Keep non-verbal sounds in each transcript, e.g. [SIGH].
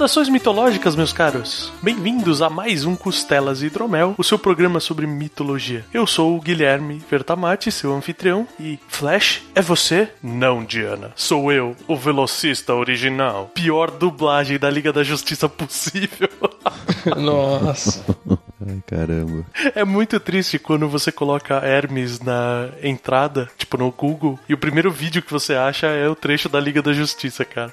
Saudações mitológicas, meus caros! Bem-vindos a mais um Costelas e Hidromel, o seu programa sobre mitologia. Eu sou o Guilherme Vertamati, seu anfitrião, e Flash, é você? Não, Diana. Sou eu, o velocista original. Pior dublagem da Liga da Justiça possível. [LAUGHS] [LAUGHS] Nossa. Ai, caramba. É muito triste quando você coloca Hermes na entrada, tipo no Google, e o primeiro vídeo que você acha é o trecho da Liga da Justiça, cara.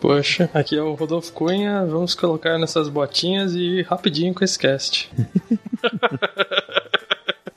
Poxa, aqui é o Rodolfo Cunha, vamos colocar nessas botinhas e ir rapidinho com esse cast. [LAUGHS]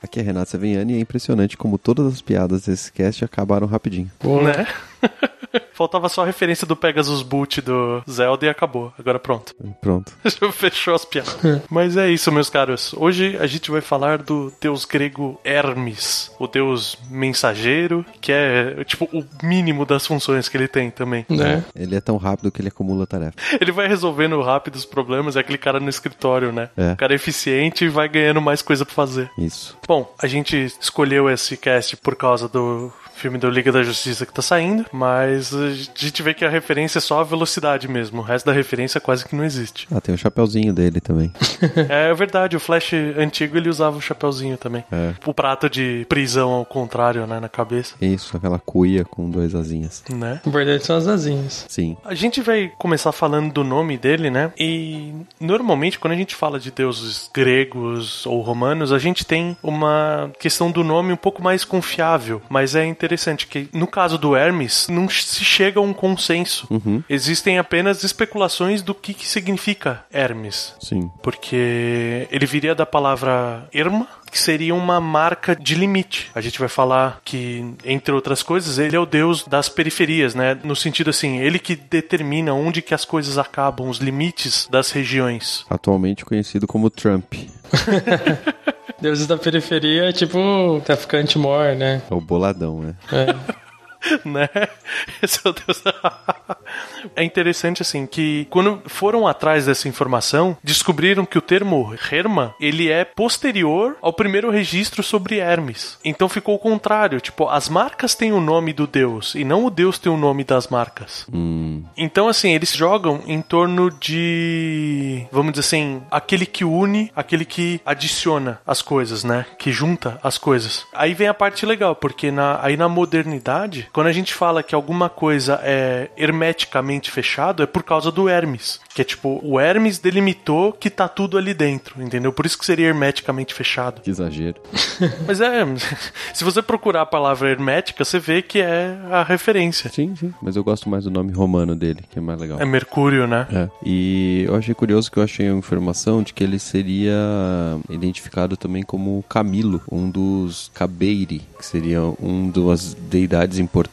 Aqui é Renata Savignani e é impressionante como todas as piadas desse cast acabaram rapidinho. Né? [LAUGHS] Faltava só a referência do Pegasus Boot do Zelda e acabou. Agora pronto. Pronto. [LAUGHS] Fechou as piadas. Mas é isso, meus caros. Hoje a gente vai falar do deus grego Hermes, o deus mensageiro, que é tipo o mínimo das funções que ele tem também. Né? Ele é tão rápido que ele acumula tarefa. [LAUGHS] Ele vai resolvendo rápido os problemas, é aquele cara no escritório, né? É. O cara é eficiente e vai ganhando mais coisa pra fazer. Isso. Bom, a gente escolheu esse cast por causa do filme do Liga da Justiça que tá saindo, mas a gente vê que a referência é só a velocidade mesmo. O resto da referência quase que não existe. Ah, tem o chapeuzinho dele também. [LAUGHS] é verdade, o Flash antigo ele usava o chapeuzinho também. É. O prato de prisão ao contrário, né, na cabeça, Isso, aquela cuia com duas asinhas. né? Na verdade são as asinhas. Sim. A gente vai começar falando do nome dele, né? E normalmente quando a gente fala de deuses gregos ou romanos, a gente tem uma questão do nome um pouco mais confiável, mas é interessante que no caso do Hermes não se chega a um consenso. Uhum. Existem apenas especulações do que, que significa Hermes. Sim. Porque ele viria da palavra erma, que seria uma marca de limite. A gente vai falar que, entre outras coisas, ele é o deus das periferias, né? No sentido assim, ele que determina onde que as coisas acabam, os limites das regiões. Atualmente conhecido como Trump. [LAUGHS] Deuses da periferia é tipo traficante mor, né? É o boladão, né? É. [LAUGHS] né? Esse é o Deus. [LAUGHS] é interessante assim que quando foram atrás dessa informação, descobriram que o termo Herma, ele é posterior ao primeiro registro sobre Hermes. Então ficou o contrário, tipo, as marcas têm o nome do deus e não o deus tem o nome das marcas. Hum. Então assim, eles jogam em torno de, vamos dizer assim, aquele que une, aquele que adiciona as coisas, né? Que junta as coisas. Aí vem a parte legal, porque na, aí na modernidade, quando a gente fala que alguma coisa é hermeticamente fechado, é por causa do Hermes. Que é tipo, o Hermes delimitou que tá tudo ali dentro, entendeu? Por isso que seria hermeticamente fechado. Que exagero. [LAUGHS] Mas é, [LAUGHS] se você procurar a palavra hermética, você vê que é a referência. Sim, sim. Mas eu gosto mais do nome romano dele, que é mais legal. É Mercúrio, né? É. E eu achei curioso que eu achei a informação de que ele seria identificado também como Camilo, um dos Cabeiri, que seria um das deidades importantes,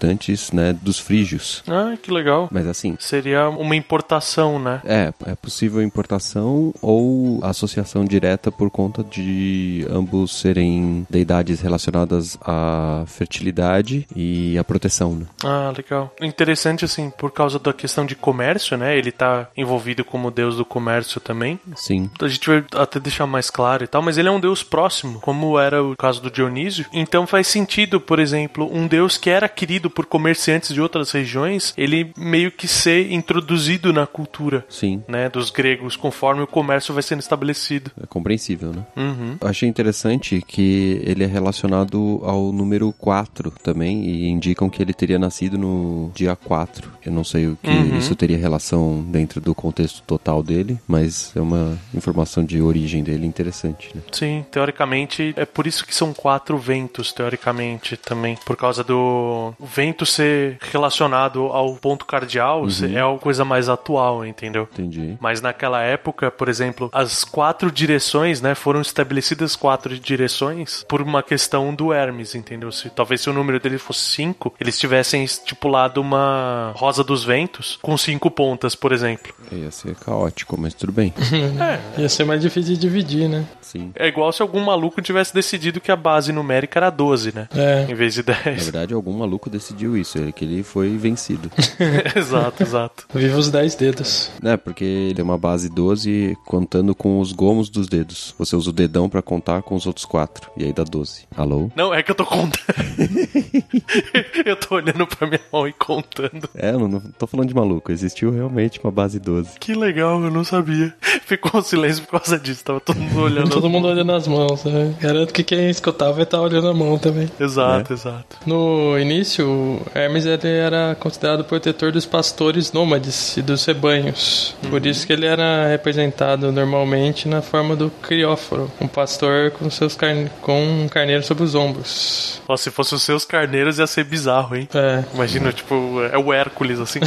né, dos frígios. Ah, que legal. Mas assim, Seria uma importação, né? é, é possível importação ou associação direta por conta de ambos serem deidades relacionadas à fertilidade e à proteção, né? Ah, legal. Interessante, assim, por causa da questão de comércio, né? Ele tá envolvido como deus do comércio também. Sim. A gente vai até deixar mais claro e tal, mas ele é um deus próximo, como era o caso do Dionísio. Então faz sentido, por exemplo, um deus que era querido por comerciantes de outras regiões, ele meio que ser introduzido na cultura, Sim. né, dos gregos, conforme o comércio vai sendo estabelecido. É compreensível, né? Uhum. Achei interessante que ele é relacionado ao número 4 também, e indicam que ele teria nascido no dia 4. Eu não sei o que Uhum. isso teria relação dentro do contexto total dele, mas é uma informação de origem dele interessante, né? Sim, teoricamente, é por isso que são quatro ventos, teoricamente, também. Por causa do vento ser relacionado ao ponto cardeal se- é uma coisa mais atual, entendeu? Entendi. Mas naquela época, por exemplo, as quatro direções, né, foram estabelecidas quatro direções por uma questão do Hermes, entendeu? Se talvez se o número dele fosse cinco, eles tivessem estipulado uma rosa dos ventos com cinco pontas, por exemplo. Ia ser caótico, mas tudo bem. [LAUGHS] Ia ser mais difícil de dividir, né? Sim. É igual se algum maluco tivesse decidido que a base numérica era 12, né? É. Em vez de Na 10. verdade, algum maluco decidiu isso, ele que ele foi vencido. [LAUGHS] exato, exato. Viva os 10 dedos. né, porque ele é uma base 12 contando com os gomos dos dedos. Você usa o dedão pra contar com os outros quatro, e aí dá 12. Alô? Não, é que eu tô contando. [LAUGHS] eu tô olhando pra minha mão e contando. É, não, não tô falando de maluco, existiu realmente uma base 12. Que legal, eu não sabia. Ficou um silêncio por causa disso, tava todo mundo olhando. Todo mundo olhando as mãos, né? Garanto que quem escutava vai estar olhando a mão também. Exato, exato. No início, o Hermes ele era considerado protetor dos pastores nômades e dos rebanhos. Por isso que ele era representado normalmente na forma do crióforo, um pastor com seus carne... com um carneiro sobre os ombros. Ó, se fosse os seus carneiros ia ser bizarro, hein? É, Imagina, tipo, é o Hércules, assim,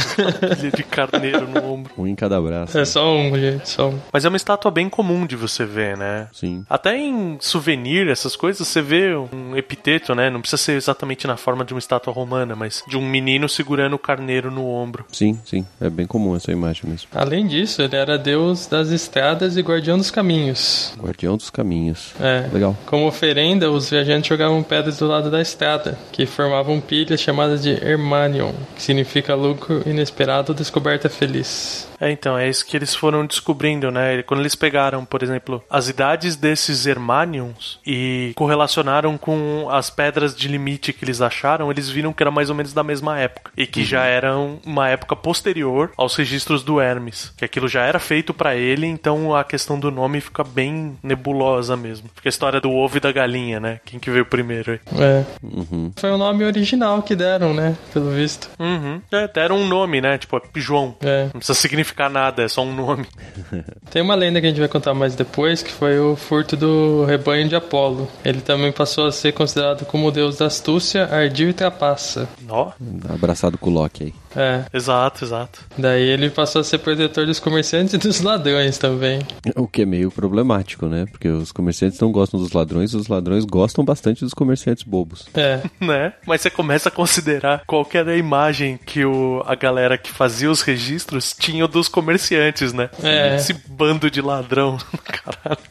de carneiro no ombro. Um em cada braço. é só um, gente, só um. Mas é uma estátua bem comum de você ver, né? Sim. Até em souvenir, essas coisas, você vê um epiteto, né? Não precisa ser exatamente na forma de uma estátua romana, mas de um menino segurando o carneiro no ombro. Sim, sim. É bem comum essa imagem mesmo. Além disso, ele era deus das estradas e guardião dos caminhos. Guardião dos caminhos. É. Legal. Como oferenda, os viajantes jogavam pedras do lado da estrada, que formavam pilhas chamadas de Hermanion, que significa lucro inesperado ou descoberta feliz. É, então, é isso que eles foram descobrindo, né? Quando eles pegaram, por exemplo, as idades desses Hermanions e correlacionaram com as pedras de limite que eles acharam, eles viram que era mais ou menos da mesma época. E que já eram uma época posterior aos registros do Hermes. Que aquilo já era feito pra ele, então a questão do nome fica bem nebulosa mesmo. Fica a história do ovo e da galinha, né? Quem que veio primeiro aí. É. Uhum. Foi o nome original que deram, né? Pelo visto. Uhum. É, deram um nome, né? Tipo, é João. É. Não precisa significar nada, é só um nome. [LAUGHS] Tem uma lenda que a gente vai contar mais depois, que foi o furto do rebanho de Apolo. Ele também passou a ser considerado como o deus da astúcia, ardil e trapaça. Ó, Abraçado com o Loki aí. É. exato, exato. Daí ele passou a ser protetor dos comerciantes e dos ladrões também. O que é meio problemático, né? Porque os comerciantes não gostam dos ladrões, os ladrões gostam bastante dos comerciantes bobos. É. [LAUGHS] né? Mas você começa a considerar qual que era a imagem que o, a galera que fazia os registros tinha dos comerciantes, né? É. Esse bando de ladrão, [LAUGHS] caralho.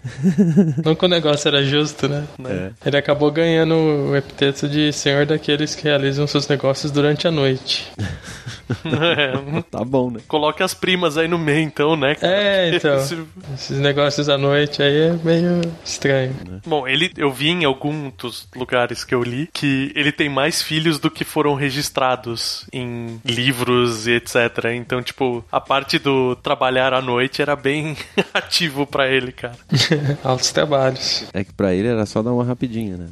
Não que o negócio era justo, né? É. Ele acabou ganhando o epiteto de senhor daqueles que realizam seus negócios durante a noite. [LAUGHS] É, [LAUGHS] Tá bom, né? Coloque as primas aí no meio, então, né? cara? É, então. Esse- Esses negócios à noite aí é meio estranho. Bom, ele, eu vi em alguns dos lugares que eu li que ele tem mais filhos do que foram registrados em livros e etc. Então, tipo, a parte do trabalhar à noite era bem [LAUGHS] ativo pra ele, cara. [LAUGHS] Altos trabalhos. É que pra ele era só dar uma rapidinha, né?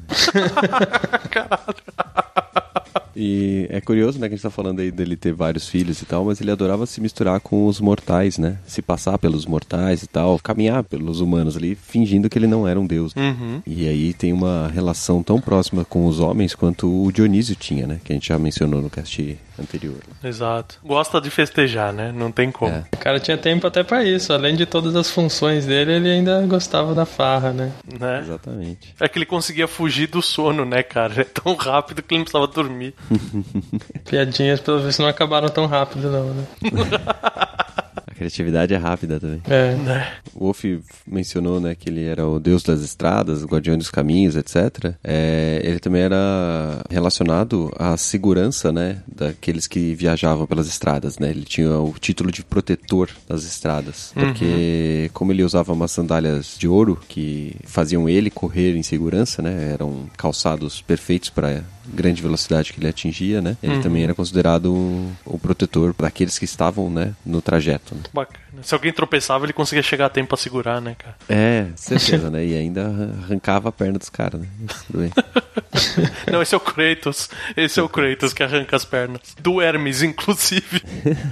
E é curioso, né, que a gente tá falando aí dele ter vários filhos e tal, mas ele adorava se misturar com os mortais, né? Se passar pelos mortais e tal, caminhar pelos humanos ali, fingindo que ele não era um deus. Uhum. E aí tem uma relação tão próxima com os homens quanto o Dionísio tinha, né? Que a gente já mencionou no cast anterior. Exato. Gosta de festejar, né? Não tem como. É. O cara tinha tempo até pra isso. Além de todas as funções dele, ele ainda gostava da farra, né? Né? Exatamente. É que ele conseguia fugir do sono, né, cara? [LAUGHS] É tão rápido que ele não precisava dormir. Piadinhas, pelo visto, não acabaram tão rápido, não, né? [LAUGHS] Criatividade é rápida também. É. Né? O Wolf mencionou, né, que ele era o deus das estradas, o guardião dos caminhos, etc. É, ele também era relacionado à segurança, né, daqueles que viajavam pelas estradas, né? Ele tinha o título de protetor das estradas, porque como ele usava umas sandálias de ouro que faziam ele correr em segurança, né? Eram calçados perfeitos para grande velocidade que ele atingia, né? Ele também era considerado o, o protetor daqueles que estavam, né, no trajeto. né? Bacana. Se alguém tropeçava, ele conseguia chegar a tempo pra segurar, né, cara? É, certeza, né? E ainda arrancava a perna dos caras, né? Tudo bem. [LAUGHS] Não, esse é o Kratos. Esse é o Kratos que arranca as pernas. Do Hermes, inclusive.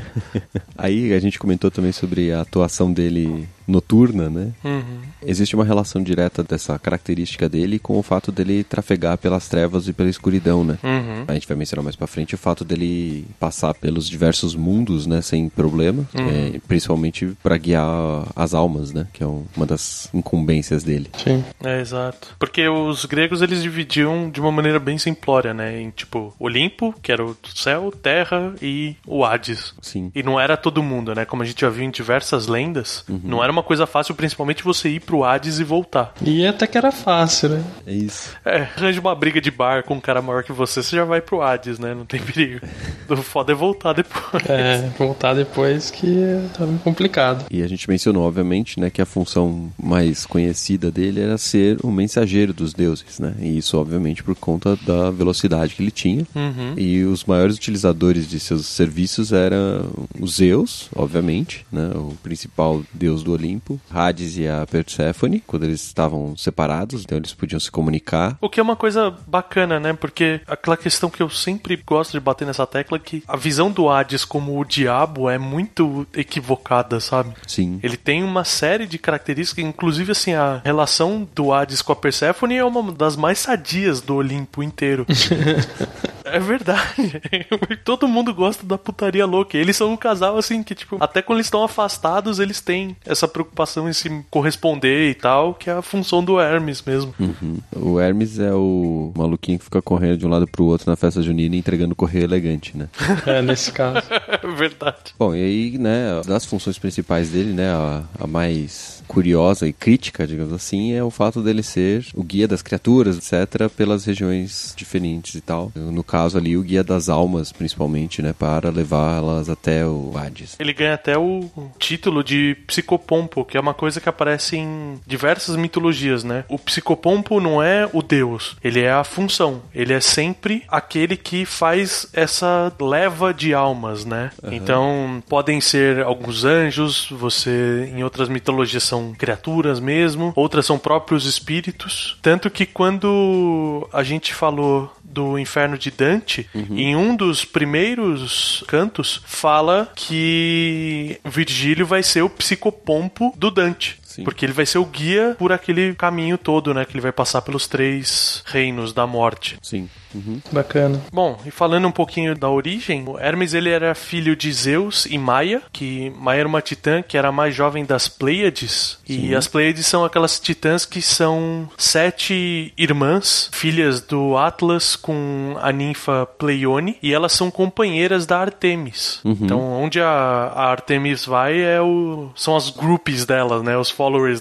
[LAUGHS] Aí a gente comentou também sobre a atuação dele noturna, né? Uhum. Existe uma relação direta dessa característica dele com o fato dele trafegar pelas trevas e pela escuridão, né? Uhum. A gente vai mencionar mais pra frente o fato dele passar pelos diversos mundos, né, sem problema, é, principalmente pra guiar as almas, né, que é um- uma das incumbências dele. Sim. É, exato. Porque os gregos, eles dividiam de uma maneira bem simplória, né? Em, tipo, Olimpo, que era o céu, terra e o Hades. Sim. E não era todo mundo, né? Como a gente já viu em diversas lendas, não era uma coisa fácil, principalmente você ir pro Hades e voltar. E até que era fácil, né? É isso. É, arranja uma briga de bar com um cara maior que você, você já vai pro Hades, né? Não tem perigo. O foda é voltar depois. É, voltar depois que tava complicado. E a gente mencionou, obviamente, né, que a função mais conhecida dele era ser o mensageiro dos deuses, né? E isso, obviamente, por conta da velocidade que ele tinha. Uhum. E os maiores utilizadores de seus serviços eram os Zeus, obviamente, né? O principal deus do Olimpo, Hades e a Perséfone, quando eles estavam separados, então eles podiam se comunicar. O que é uma coisa bacana, né? Porque aquela questão que eu sempre gosto de bater nessa tecla é que a visão do Hades como o diabo é muito equivocada, sabe? Sim. Ele tem uma série de características, inclusive assim, a relação do Hades com a Perséfone é uma das mais sadias do Olimpo inteiro. [LAUGHS] é verdade. [LAUGHS] Todo mundo gosta da putaria louca. Eles são um casal assim que, tipo, até quando eles estão afastados, eles têm essa preocupação em se corresponder e tal, que é a função do Hermes mesmo. Uhum. O Hermes é o maluquinho que fica correndo de um lado pro outro na festa junina e entregando correio elegante, né? [LAUGHS] É, nesse caso. [LAUGHS] É verdade. Bom, e aí, né, das funções principais dele, né, a, a mais curiosa e crítica, digamos assim, é o fato dele ser o guia das criaturas, etc., pelas regiões diferentes e tal. No caso ali, o guia das almas, principalmente, né, para levá-las até o Hades. Ele ganha até o título de psicopompo, que é uma coisa que aparece em diversas mitologias, né? O psicopompo não é o deus, ele é a função. Ele é sempre aquele que faz essa leva de almas, né? Então, podem ser alguns anjos, você em outras mitologias são criaturas mesmo, outras são próprios espíritos. Tanto que quando a gente falou do Inferno de Dante, em um dos primeiros cantos, fala que Virgílio vai ser o psicopompo do Dante. Sim. Porque ele vai ser o guia por aquele caminho todo, né? Que ele vai passar pelos três reinos da morte. Sim. Uhum. Bacana. Bom, e falando um pouquinho da origem, o Hermes ele era filho de Zeus e Maia, que Maia era uma titã que era a mais jovem das Pleiades. E as Pleiades são aquelas titãs que são sete irmãs, filhas do Atlas com a ninfa Pleione, e elas são companheiras da Artemis. Então, onde a, a Artemis vai é o são as groupies dela, né, os followers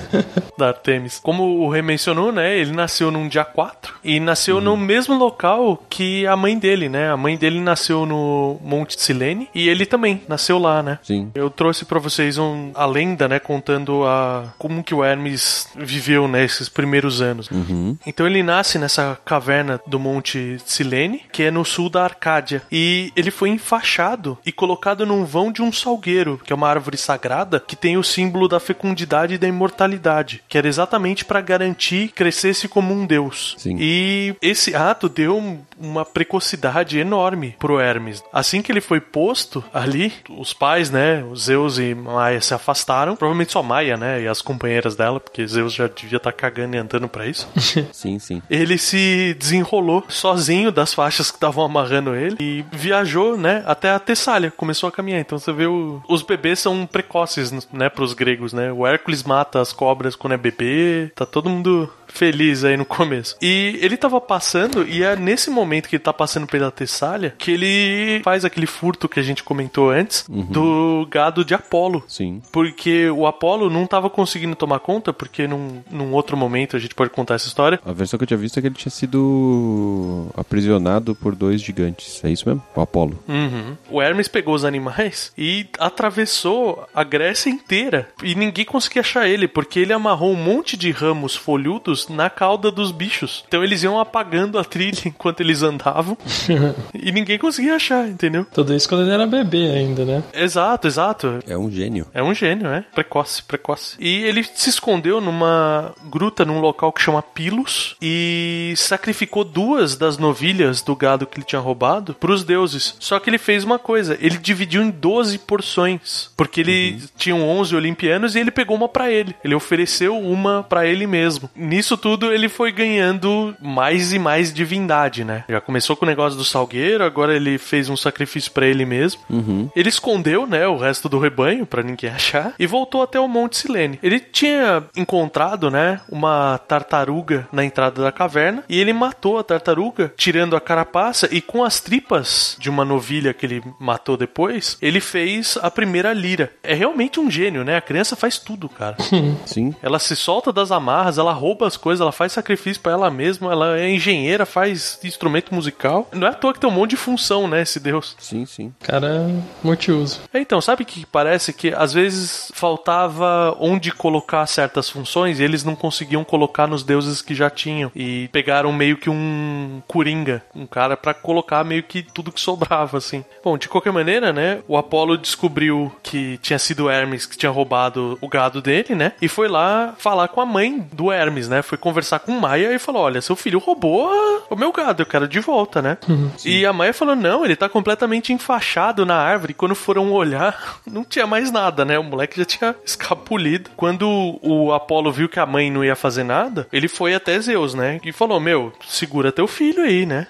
[LAUGHS] da Artemis. Como o Rei mencionou, né? Ele nasceu num dia 4 e nasceu no mesmo local que a mãe dele, né? A mãe dele nasceu no Monte Silene e ele também nasceu lá, né? Sim. Eu trouxe pra vocês um, a lenda, né, contando a como que o Hermes viveu nesses primeiros anos. Uhum. Então ele nasce nessa caverna do Monte Silene, que é no sul da Arcádia, e ele foi enfaixado e colocado num vão de um salgueiro, que é uma árvore sagrada que tem o símbolo da fecundidade e da imortalidade, que era exatamente para garantir que crescesse como um deus. Sim. E esse ato deu um- uma precocidade enorme pro Hermes. Assim que ele foi posto ali, os pais, né, Zeus e Maia se afastaram, provavelmente só Maia, né, e as companheiras dela, porque Zeus já devia estar cagando e andando pra isso. [LAUGHS] [LAUGHS] Sim, sim. ele se desenrolou sozinho das faixas que estavam amarrando ele e viajou, né, até a Tessália, começou a caminhar. Então você vê o- os bebês são precoces, né, pros gregos, né? O Hércules mata as cobras quando é bebê, tá todo mundo feliz aí no começo. E ele tava passando, e é nesse momento que ele tá passando pela Tessália que ele faz aquele furto que a gente comentou antes do gado de Apolo. Sim. Porque o Apolo não tava conseguindo tomar conta, porque num, num outro momento a gente pode contar essa história. A versão que eu tinha visto é que ele tinha sido aprisionado por dois gigantes. É isso mesmo? O Apolo. Uhum. O Hermes pegou os animais e atravessou a Grécia inteira. E ninguém conseguia achar ele, porque ele amarrou um monte de ramos folhudos na cauda dos bichos. Então eles iam apagando a trilha [LAUGHS] enquanto eles andavam [LAUGHS] e ninguém conseguia achar, entendeu? Tudo isso quando ele era bebê ainda, né? Exato, exato. É um gênio. É um gênio, é. Precoce, precoce. E ele se escondeu numa gruta num local que chama Pilos e sacrificou duas das novilhas do gado que ele tinha roubado pros deuses. Só que ele fez uma coisa, ele dividiu em 12 porções, porque ele tinha 11 olimpianos e ele pegou uma pra ele. Ele ofereceu uma pra ele mesmo. Nisso tudo ele foi ganhando mais e mais divindade, né? Já começou com o negócio do salgueiro, agora ele fez um sacrifício pra ele mesmo. Ele escondeu, né, o resto do rebanho pra ninguém achar e voltou até o Monte Silene. Ele tinha encontrado, né, uma tartaruga na entrada da caverna e ele matou a tartaruga, tirando a carapaça e com as tripas de uma novilha que ele matou depois, ele fez a primeira lira. É realmente um gênio, né? A criança faz tudo, cara. [LAUGHS] Sim. Ela se solta das amarras, ela rouba as coisas, ela faz sacrifício pra ela mesma, ela é engenheira, faz instrumento musical. Não é à toa que tem um monte de função, né, esse deus. Sim, sim. Cara, multiuso. É, Então, sabe o que parece que às vezes faltava onde colocar certas funções e eles não conseguiam colocar nos deuses que já tinham e pegaram meio que um coringa, um cara pra colocar meio que tudo que sobrava assim. Bom, de qualquer maneira, né, o Apolo descobriu que tinha sido Hermes que tinha roubado o gado dele, né? E foi lá falar com a mãe do Hermes, né? Foi conversar com Maia e falou: "Olha, seu filho roubou o meu gado, eu quero de volta, né?" E a Maia falou: "Não, ele tá completamente enfaixado na árvore. Quando foram olhar, [LAUGHS] não tinha mais nada, né? O moleque já tinha escapulido. Quando o Apolo viu que a mãe não ia fazer nada, ele foi até Zeus, né? E falou: Meu, segura teu filho aí, né?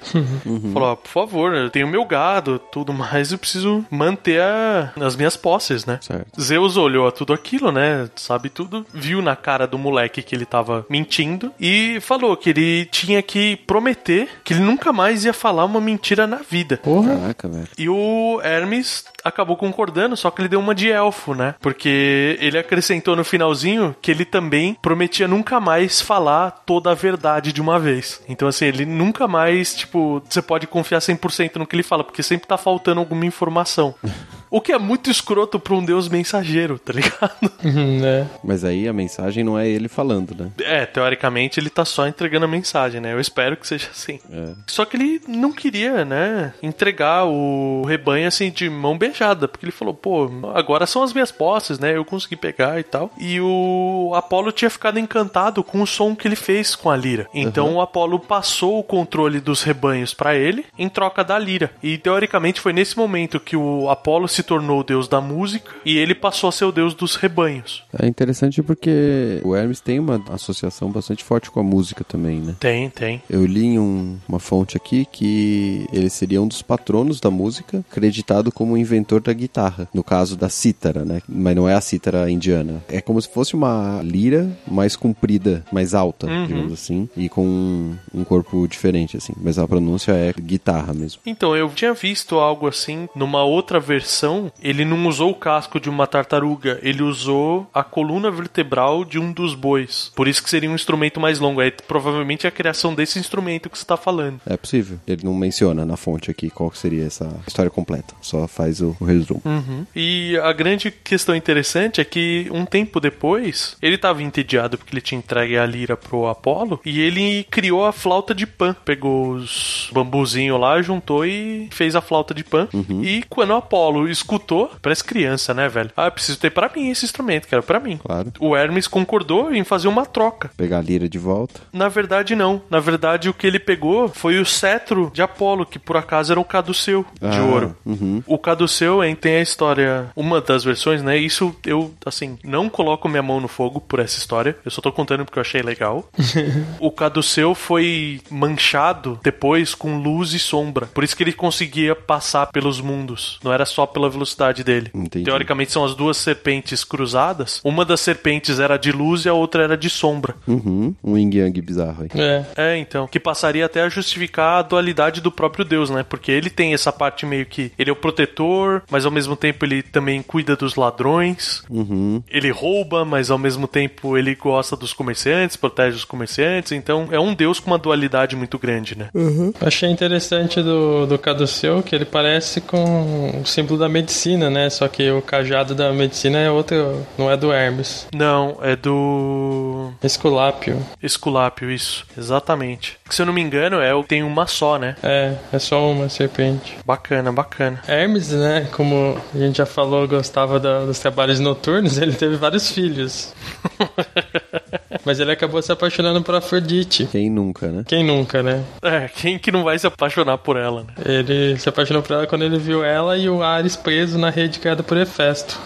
Falou: "Ah, Por favor, eu tenho meu gado, tudo mais, eu preciso manter a- as minhas posses, né? Certo. Zeus olhou a tudo aquilo, né? Sabe tudo. Viu na cara do moleque que ele tava mentindo e falou que ele tinha que prometer que ele nunca mais ia falar uma mentira na vida. Porra. Caraca, velho. E o Hermes acabou concordando, só que ele deu uma de elfo, né? Porque ele acrescentou no finalzinho que ele também prometia nunca mais falar toda a verdade de uma vez. Então, assim, ele nunca mais, tipo, você pode confiar 100% no que ele fala, porque sempre tá faltando alguma informação. [LAUGHS] O que é muito escroto pra um deus mensageiro, tá ligado? [LAUGHS] Uhum, né? Mas aí a mensagem não é ele falando, né? É, teoricamente ele tá só entregando a mensagem, né? Eu espero que seja assim. É. Só que ele não queria, né, entregar o rebanho assim de mão beijada, porque ele falou, pô, agora são as minhas posses, né? Eu consegui pegar e tal. E o Apolo tinha ficado encantado com o som que ele fez com a lira. Então o Apolo passou o controle dos rebanhos pra ele em troca da lira. E teoricamente foi nesse momento que o Apolo se tornou o deus da música e ele passou a ser o deus dos rebanhos. É interessante porque o Hermes tem uma associação bastante forte com a música também, né? Tem, tem. Eu li em um- uma fonte aqui que ele seria um dos patronos da música, acreditado como o inventor da guitarra, no caso da cítara, né? Mas não é a cítara indiana. É como se fosse uma lira mais comprida, mais alta, digamos assim, e com um, um corpo diferente, assim. Mas a pronúncia é guitarra mesmo. Então, eu tinha visto algo assim numa outra versão. Ele não usou o casco de uma tartaruga, ele usou a coluna vertebral de um dos bois. Por isso que seria um instrumento mais longo. É provavelmente a criação desse instrumento que você tá falando. É possível. Ele não menciona na fonte aqui qual seria essa história completa. Só faz o, o resumo. Uhum. E a grande questão interessante é que um tempo depois, ele estava entediado porque ele tinha entregue a lira pro Apolo e ele criou a flauta de pan. Pegou os bambuzinhos lá, juntou e fez a flauta de pan. E quando o Apolo escutou, parece criança, né, velho? Ah, eu preciso ter pra mim esse instrumento, quero pra mim. Claro. O Hermes concordou em fazer uma troca. Pegar a lira de volta. Na verdade, não. Na verdade, o que ele pegou foi o cetro de Apolo, que por acaso era o caduceu de Ah, ouro. uhum. O caduceu hein, tem a história, uma das versões, né? Isso eu, assim, não coloco minha mão no fogo por essa história. Eu só tô contando porque eu achei legal. [LAUGHS] o caduceu foi manchado depois com luz e sombra. Por isso que ele conseguia passar pelos mundos. Não era só pela velocidade dele. Entendi. Teoricamente são as duas serpentes cruzadas. Uma das serpentes era de luz e a outra era de sombra. Uhum. Um yin yang bizarro aí. É. É, então. Que passaria até a justificar a dualidade do próprio Deus, né? Porque ele tem essa parte meio que. Ele é o protetor, mas ao mesmo tempo ele também cuida dos ladrões. Uhum. Ele rouba, mas ao mesmo tempo ele gosta dos comerciantes, protege os comerciantes. Então é um Deus com uma dualidade muito grande, né? Achei interessante do, do caduceu que ele parece com o símbolo da medicina, né? Só que o cajado da medicina é outro, não é do Hermes. Não, é do. Esculápio. Esculápio, isso. Exatamente. Se eu não me engano, é tem uma só, né? É, é só uma serpente. Bacana, bacana. Hermes, né? Como a gente já falou, gostava da, dos trabalhos noturnos, [LAUGHS] ele teve vários filhos. [LAUGHS] Mas ele acabou se apaixonando por Afrodite. Quem nunca, né? Quem nunca, né? É, quem que não vai se apaixonar por ela, né? Ele se apaixonou por ela quando ele viu ela e o Ares preso na rede criada por Hefesto.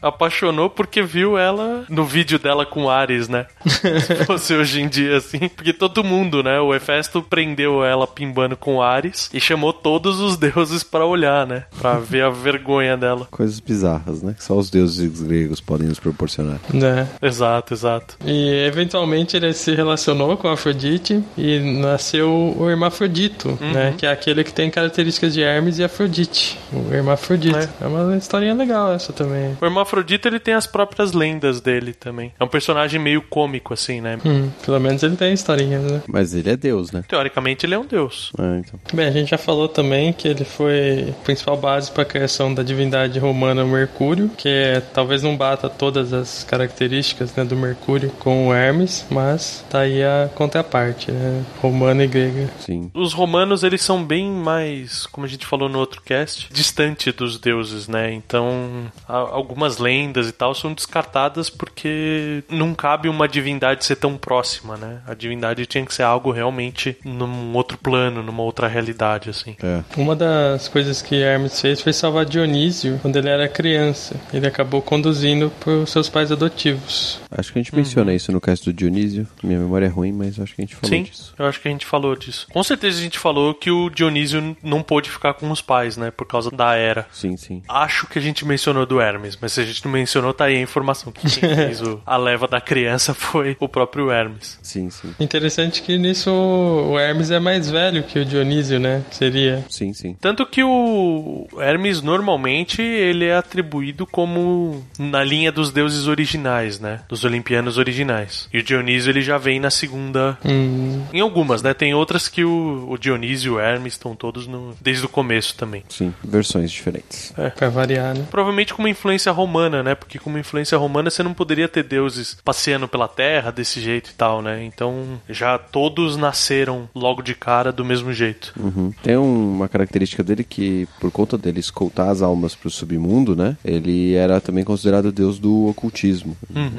Apaixonou porque viu ela no vídeo dela com Ares, né? [LAUGHS] Se fosse hoje em dia, assim. Porque todo mundo, né? O Hefesto prendeu ela pimbando com Ares e chamou todos os deuses para olhar, né? Pra ver a vergonha dela. Coisas bizarras, né? Que só os deuses gregos podem nos proporcionar. Né? Exato, exato. E eventualmente ele se relacionou com Afrodite e nasceu o Hermafrodito, Uhum. né? Que é aquele que tem características de Hermes e Afrodite. O Hermafrodito. É. É, uma historinha legal essa também. O Hermafrodito, ele tem as próprias lendas dele também. É um personagem meio cômico, assim, né? Hum, pelo menos ele tem historinhas, né? Mas ele é deus, né? Teoricamente, ele é um deus. Ah, então. Bem, a gente já falou também que ele foi a principal base para a criação da divindade romana Mercúrio, que é, talvez não bata todas as características né, do Mercúrio com o Hermes, mas tá aí a contraparte, né? Romana e grega. Sim. Os romanos, eles são bem mais, como a gente falou no outro cast, distante dos deuses, né? Então, a- algumas lendas e tal são descartadas porque não cabe uma divindade ser tão próxima, né? A divindade tinha que ser algo realmente num outro plano, numa outra realidade, assim. É. Uma das coisas que Hermes fez foi salvar Dionísio quando ele era criança. Ele acabou conduzindo por seus pais adotivos. Acho que a gente menciona isso no cast do Dionísio. Minha memória é ruim, mas acho que a gente falou Sim, disso. eu acho que a gente falou disso. Com certeza a gente falou que o Dionísio não pôde ficar com os pais, né? Por causa da era. Sim, sim. Acho que a gente mencionou do Hermes, mas se a gente não mencionou, tá aí a informação. Que quem [LAUGHS] fez o- a leva da criança foi o próprio Hermes. Sim, sim. Interessante que nisso o Hermes é mais velho que o Dionísio, né? Seria. Sim, sim. Tanto que o Hermes, normalmente, ele é atribuído como na linha dos deuses originais, né? Dos olimpianos originais. E o Dionísio, ele já vem na segunda... Hum, Em algumas, né? Tem outras que o, o Dionísio e o Hermes estão todos no- desde o começo também. Sim. Versões diferentes. pra variar, né? Provavelmente com uma influência romana, né? Porque com uma influência romana você não poderia ter deuses passeando pela terra desse jeito e tal, né? Então já todos nasceram logo de cara do mesmo jeito. Uhum. Tem um- uma característica dele que, por conta dele escoltar as almas pro submundo, né? Ele era também considerado deus do ocultismo.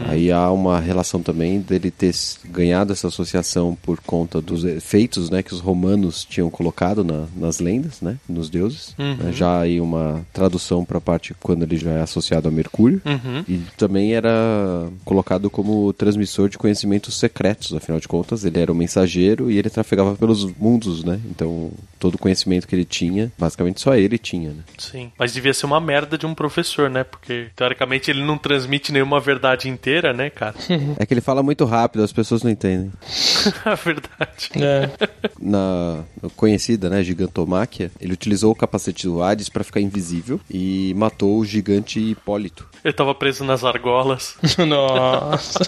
Aí há uma relação também dele ter ganhado essa associação por conta dos efeitos, né? Que os romanos tinham colocado na- nas lendas, né? Nos deuses. Né, Já aí uma tradução pra parte quando ele já é associado a Mercúrio. Uhum. E também era colocado como transmissor de conhecimentos secretos, afinal de contas, ele era o mensageiro e ele trafegava pelos mundos, né? Então, todo o conhecimento que ele tinha, basicamente só ele tinha, né? Sim. Mas devia ser uma merda de um professor, né? Porque teoricamente ele não transmite nenhuma verdade inteira, né, cara? [LAUGHS] É que ele fala muito rápido, as pessoas não entendem. A [LAUGHS] verdade. É. Na conhecida, né, gigantomáquia, ele utilizou o capacete do Hades pra ficar invisível e matou o gigante Hipólito. Ele tava preso nas argolas. [LAUGHS] Nossa.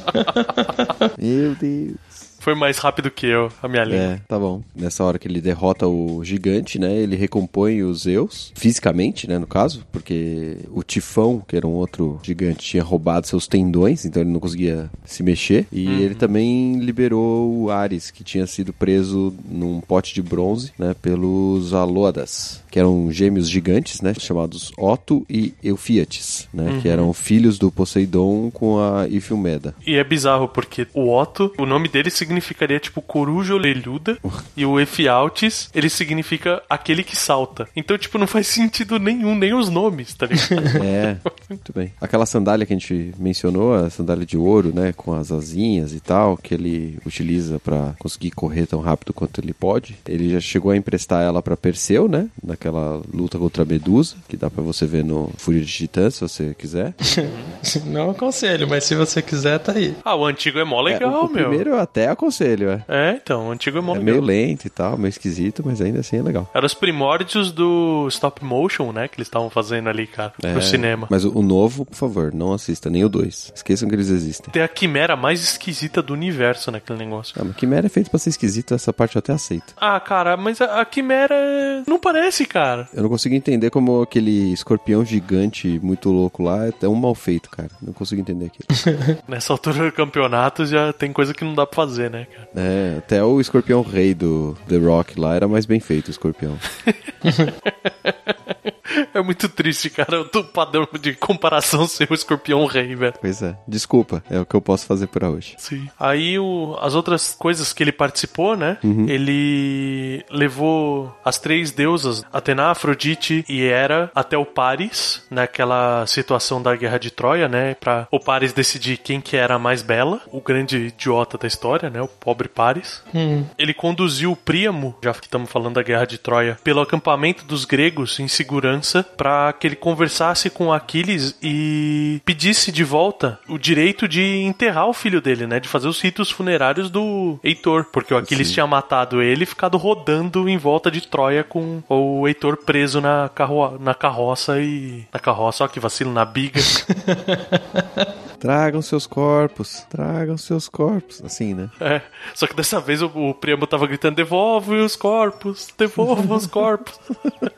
Meu Deus. Foi mais rápido que eu, a minha língua. É, tá bom. Nessa hora que ele derrota o gigante, né? Ele recompõe os Zeus, fisicamente, né? No caso, porque o Tifão, que era um outro gigante, tinha roubado seus tendões, então ele não conseguia se mexer. E ele também liberou o Ares, que tinha sido preso num pote de bronze, né? Pelos Aloadas, que eram gêmeos gigantes, né? Chamados Otto e Eufíates, né? Que eram filhos do Poseidon com a Ifilmeda. E é bizarro porque o Otto, o nome dele significaria tipo coruja orelhuda e o Efialtes, ele significa aquele que salta. Então, tipo, não faz sentido nenhum, nem os nomes, tá ligado? [LAUGHS] É, muito bem. Aquela sandália que a gente mencionou, a sandália de ouro, né, com as asinhas e tal, que ele utiliza pra conseguir correr tão rápido quanto ele pode. Ele já chegou a emprestar ela pra Perseu, né, naquela luta contra a Medusa, que dá pra você ver no Fúria de Titãs, se você quiser. [LAUGHS] Não aconselho, mas se você quiser, tá aí. ah, o antigo é mó É, legal, o, o meu. primeiro eu até aconselho, é. É, então, o antigo é mó É meio lento e tal, meio esquisito, mas ainda assim é legal. Era os primórdios do stop motion, né? Que eles estavam fazendo ali, cara, É, no cinema. Mas o, novo, por favor, não assista, nem o 2. Esqueçam que eles existem. Tem a quimera mais esquisita do universo naquele negócio. Ah, mas Quimera é feito pra ser esquisito, essa parte eu até aceito. Ah, cara, mas a, a quimera não parece, cara. Eu não consigo entender como aquele escorpião gigante muito louco lá é tão mal feito, cara. Não consigo entender aquilo. [LAUGHS] Nessa altura do campeonato já tem coisa que não dá pra fazer, né, cara? é, até o escorpião rei do The Rock lá era mais bem feito, o escorpião. [LAUGHS] É muito triste, cara, o padrão de comparação [LAUGHS] ser o escorpião rei, velho. Pois é, desculpa, é o que eu posso fazer por hoje. Sim. Aí o, as outras coisas que ele participou, né? Ele levou as três deusas, Atena, Afrodite e Hera, até o Paris, naquela situação da Guerra de Troia, né? Pra o Paris decidir quem que era a mais bela, o grande idiota da história, né? O pobre Paris. Ele conduziu o Príamo, já que estamos falando da Guerra de Troia, pelo acampamento dos gregos em segurança para que ele conversasse com Aquiles e pedisse de volta o direito de enterrar o filho dele, né? De fazer os ritos funerários do Heitor, porque o Aquiles tinha matado ele e ficado rodando em volta de Troia com o Heitor preso na, carro na carroça e. Na carroça, ó que vacilo, na biga. [LAUGHS] Tragam seus corpos, tragam seus corpos. Assim, né? É, só que dessa vez o, o Priamo tava gritando: devolve os corpos, devolve os corpos.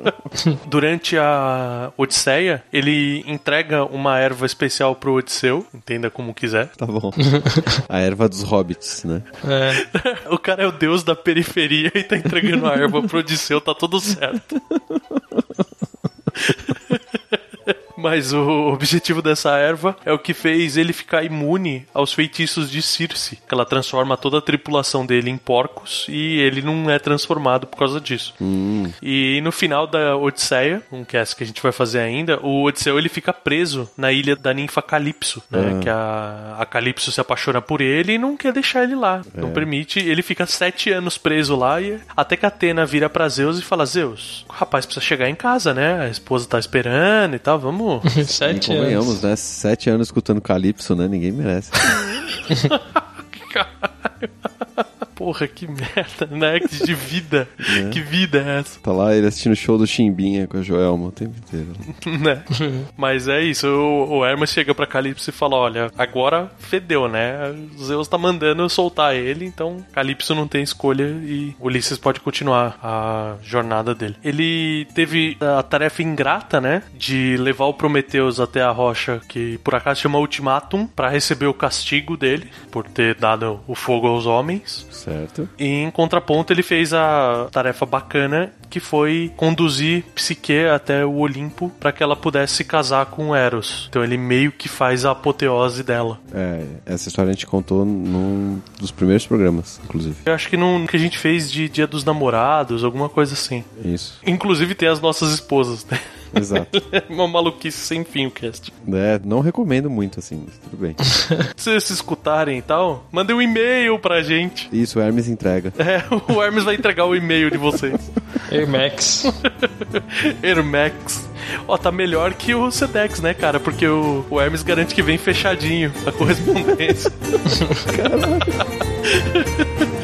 [LAUGHS] Durante a Odisseia, ele entrega uma erva especial pro Odisseu, entenda como quiser. Tá bom. [LAUGHS] A erva dos hobbits, né? É. O cara é o deus da periferia e tá entregando a erva pro Odisseu, tá tudo certo. [LAUGHS] Mas o [LAUGHS] objetivo dessa erva é o que fez ele ficar imune aos feitiços de Circe, que ela transforma toda a tripulação dele em porcos e ele não é transformado por causa disso. E no final da Odisseia, um cast que a gente vai fazer ainda, o Odisseu ele fica preso na ilha da ninfa Calypso, né? Que a, a Calypso se apaixona por ele e não quer deixar ele lá. Não permite. Ele fica sete anos preso lá e até que a Atena vira pra Zeus e fala: Zeus, o rapaz precisa chegar em casa, né? A esposa tá esperando e tal, vamos. E Sete convenhamos, anos. né? Sete anos escutando Calypso, né? Ninguém merece. [LAUGHS] Porra, que merda, [LAUGHS] né? Que de vida. Que vida é essa? Tá lá ele assistindo o show do Chimbinha com a Joelma o tempo inteiro. [LAUGHS] né? Mas é isso, o, o Hermes chega pra Calypso e fala: Olha, agora fedeu, né? Zeus tá mandando eu soltar ele, então Calypso não tem escolha e Ulisses pode continuar a jornada dele. Ele teve a tarefa ingrata, né? De levar o Prometheus até a rocha que por acaso chama Ultimatum pra receber o castigo dele por ter dado o fogo aos homens. Certo? E em contraponto, ele fez a tarefa bacana que foi conduzir Psique até o Olimpo para que ela pudesse se casar com Eros. Então ele meio que faz a apoteose dela. É, essa história a gente contou num dos primeiros programas, inclusive. Eu acho que num que a gente fez de Dia dos Namorados, alguma coisa assim. Isso. Inclusive tem as nossas esposas, né? Exato. [LAUGHS] Uma maluquice sem fim o cast. É, não recomendo muito, assim, mas tudo bem. [LAUGHS] Se vocês se escutarem e tal, mandem um e-mail pra gente. Isso, o Hermes entrega. É, o Hermes vai entregar o e-mail de vocês. [LAUGHS] Air Max. Hermex. Ó, tá melhor que o Sedex, né, cara? Porque o, o Hermes garante que vem fechadinho a correspondência. Message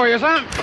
모여서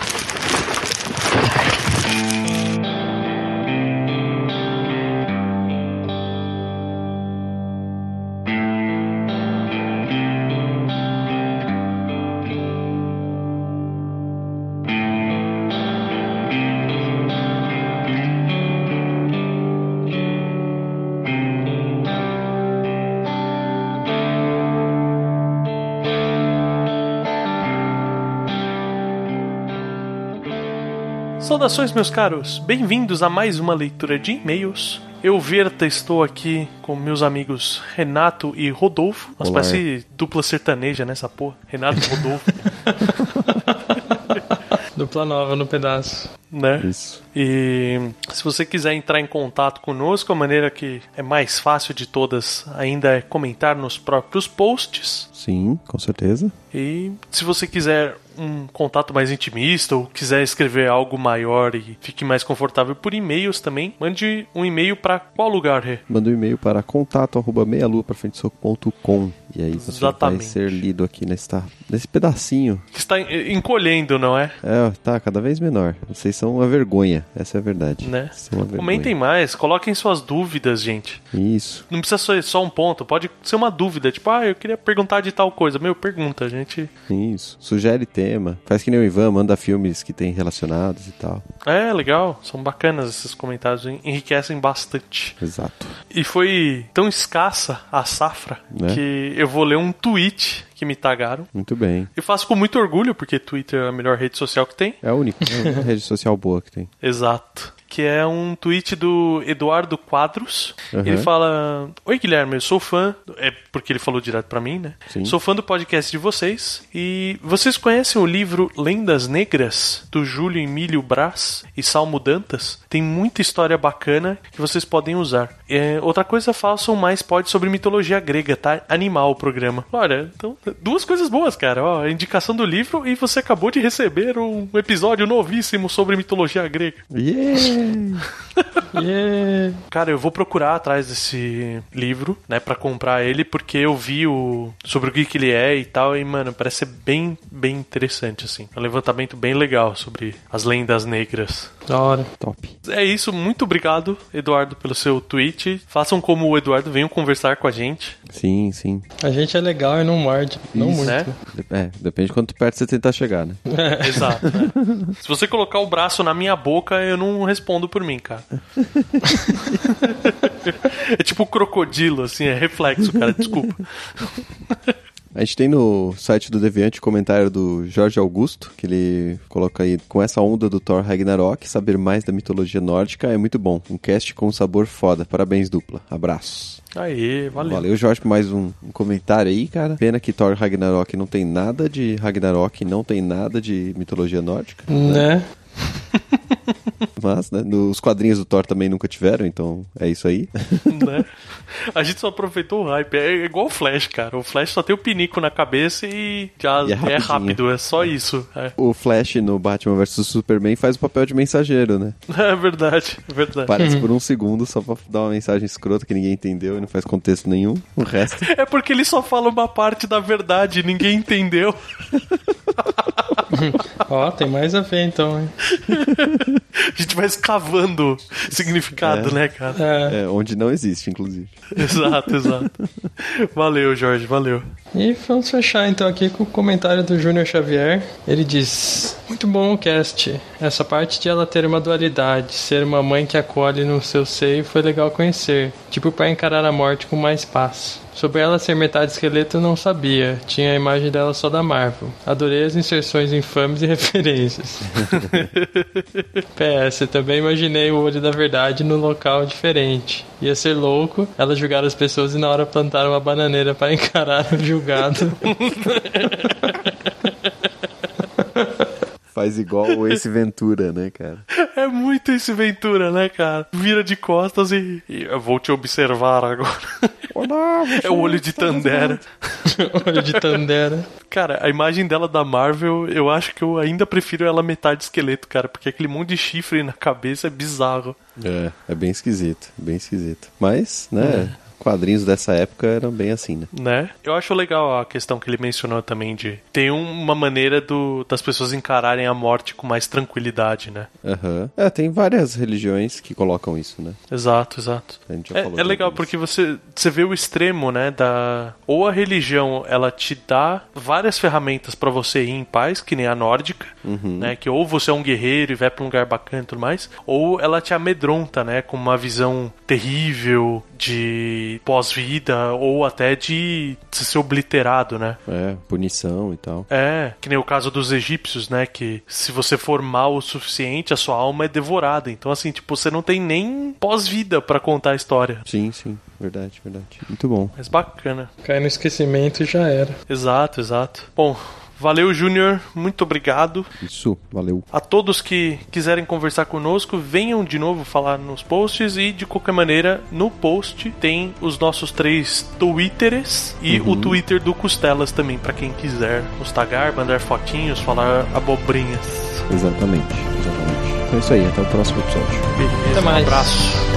Saudações, meus caros. Bem-vindos a mais uma leitura de e-mails. Eu, Verta, estou aqui com meus amigos Renato e Rodolfo. Mas Olá. parece dupla sertaneja nessa porra. Renato e Rodolfo. [LAUGHS] [LAUGHS] Dupla nova no pedaço. Né? Isso. E se você quiser entrar em contato conosco, a maneira que é mais fácil de todas ainda é comentar nos próprios posts. Sim, com certeza. E se você quiser um contato mais intimista ou quiser escrever algo maior e fique mais confortável por e-mails também, mande um e-mail para qual lugar, Rê? Manda um e-mail para contato arroba meialua pra frente soco.com e aí você Exatamente. vai ser lido aqui nesse, nesse pedacinho. Que está en- encolhendo, não é? É, tá cada vez menor. Vocês são uma vergonha, essa é a verdade. Né? Vergonha. Comentem mais, coloquem suas dúvidas, gente. Isso. Não precisa ser só um ponto, pode ser uma dúvida, tipo, ah, eu queria perguntar de tal coisa. Meu, pergunta, a gente. Isso. Sugere tema. Faz que nem o Ivan, manda filmes que tem relacionados e tal. É, legal, são bacanas esses comentários, en- enriquecem bastante. Exato. E foi tão escassa a safra Né? que eu vou ler um tweet que me tagaram. Muito bem. Eu faço com muito orgulho, porque Twitter é a melhor rede social que tem. É a única é uma rede social boa que tem. Exato. Que é um tweet do Eduardo Quadros. Uhum. Ele fala: Oi, Guilherme, eu sou fã. É porque ele falou direto pra mim, né? Sim. Sou fã do podcast de vocês. E vocês conhecem o livro Lendas Negras, do Júlio Emílio Brás e Salmo Dantas? Tem muita história bacana que vocês podem usar. É, outra coisa, façam mais pod sobre mitologia grega, tá? Animal o programa. Olha, então, duas coisas boas, cara. Ó, a indicação do livro e você acabou de receber um episódio novíssimo sobre mitologia grega. Yeah! [LAUGHS] Yeah. Cara, eu vou procurar atrás desse livro, né, Pra comprar ele, porque eu vi o sobre o que que ele é e tal, e mano, parece ser bem, bem interessante assim. É um levantamento bem legal sobre as lendas negras. Da hora. Top. É isso, muito obrigado, Eduardo, pelo seu tweet. Façam como o Eduardo, venham conversar com a gente, Sim, sim. A gente é legal e não morde. Não Isso. muito. né? É, depende de quanto perto você tentar chegar, né? [LAUGHS] Exato. né? [LAUGHS] Se você colocar o braço na minha boca, eu não respondo por mim, cara. [LAUGHS] é tipo crocodilo, assim, é reflexo, cara, desculpa. A gente tem no site do Deviante comentário do Jorge Augusto, que ele coloca aí, com essa onda do Thor Ragnarok, saber mais da mitologia nórdica é muito bom. Um cast com sabor foda. Parabéns, dupla. Abraços. Aê, valeu. Valeu, Jorge, por mais um, um comentário aí, cara. Pena que Thor Ragnarok não tem nada de Ragnarok, não tem nada de mitologia nórdica. Né? [LAUGHS] Mas, né, nos quadrinhos do Thor também nunca tiveram, então é isso aí. [LAUGHS] né? A gente só aproveitou o hype. É igual o Flash, cara. O Flash só tem o pinico na cabeça e já E é é, rápido, é só isso. É, O Flash no Batman vs Superman faz o papel de mensageiro, né? [LAUGHS] é verdade, é verdade. Aparece por um segundo só pra dar uma mensagem escrota que ninguém entendeu e não faz contexto nenhum. O resto. É porque ele só fala uma parte da verdade, ninguém entendeu. [LAUGHS] Ó, tem mais a ver então, hein? [LAUGHS] A gente vai escavando significado, É. né, cara? É. É, onde não existe, inclusive. [LAUGHS] Exato, exato. Valeu, Jorge, valeu. E vamos fechar então aqui com o comentário do Júnior Xavier. Ele diz: Muito bom o cast. Essa parte de ela ter uma dualidade, ser uma mãe que acolhe no seu seio, foi legal conhecer. Tipo, para encarar a morte com mais paz. Sobre ela ser metade esqueleto, não sabia. Tinha a imagem dela só da Marvel. Adorei as inserções infames e [LAUGHS] referências. PS, também imaginei o olho da verdade no local diferente. Ia ser louco ela julgar as pessoas e na hora plantar uma bananeira para [LAUGHS] encarar o julgado. [LAUGHS] Faz igual o Ace Ventura, né, cara? É muito esse Ventura, né, cara? Vira de costas e, e eu vou te observar agora. É o olho de Tandera. [LAUGHS] olho de Tandera. Cara, a imagem dela da Marvel, eu acho que eu ainda prefiro ela metade esqueleto, cara, porque aquele monte de chifre na cabeça é bizarro. É, é bem esquisito, bem esquisito. Mas, né, quadrinhos dessa época eram bem assim, né? Né? Eu acho legal a questão que ele mencionou também de tem uma maneira do, das pessoas encararem a morte com mais tranquilidade, né? Aham. É, tem várias religiões que colocam isso, né? Exato, exato. A gente já É, falou é legal sobre porque você, você vê o extremo, né, da ou a religião ela te dá várias ferramentas pra você ir em paz, que nem a nórdica, Uhum. né, que ou você é um guerreiro e vai pra um lugar bacana e tudo mais, ou ela te amedronta, né, com uma visão terrível de pós-vida ou até de ser obliterado, né? É, punição e tal. É, que nem o caso dos egípcios, né? Que se você for mal o suficiente, a sua alma é devorada. Então, assim, tipo, você não tem nem pós-vida pra contar a história. Sim, sim, verdade, verdade. Muito bom. Mas bacana. Cai no esquecimento e já era. Exato, exato. Bom, Valeu, Júnior. Muito obrigado. Isso, valeu. A todos que quiserem conversar conosco, venham de novo falar nos posts e de qualquer maneira, no post tem os nossos três Twitters e o Twitter do Costelas também, pra quem quiser nos tagar, mandar fotinhos, falar abobrinhas. Exatamente, exatamente. Então é isso aí, até o próximo episódio. Beleza, Até um mais. abraço.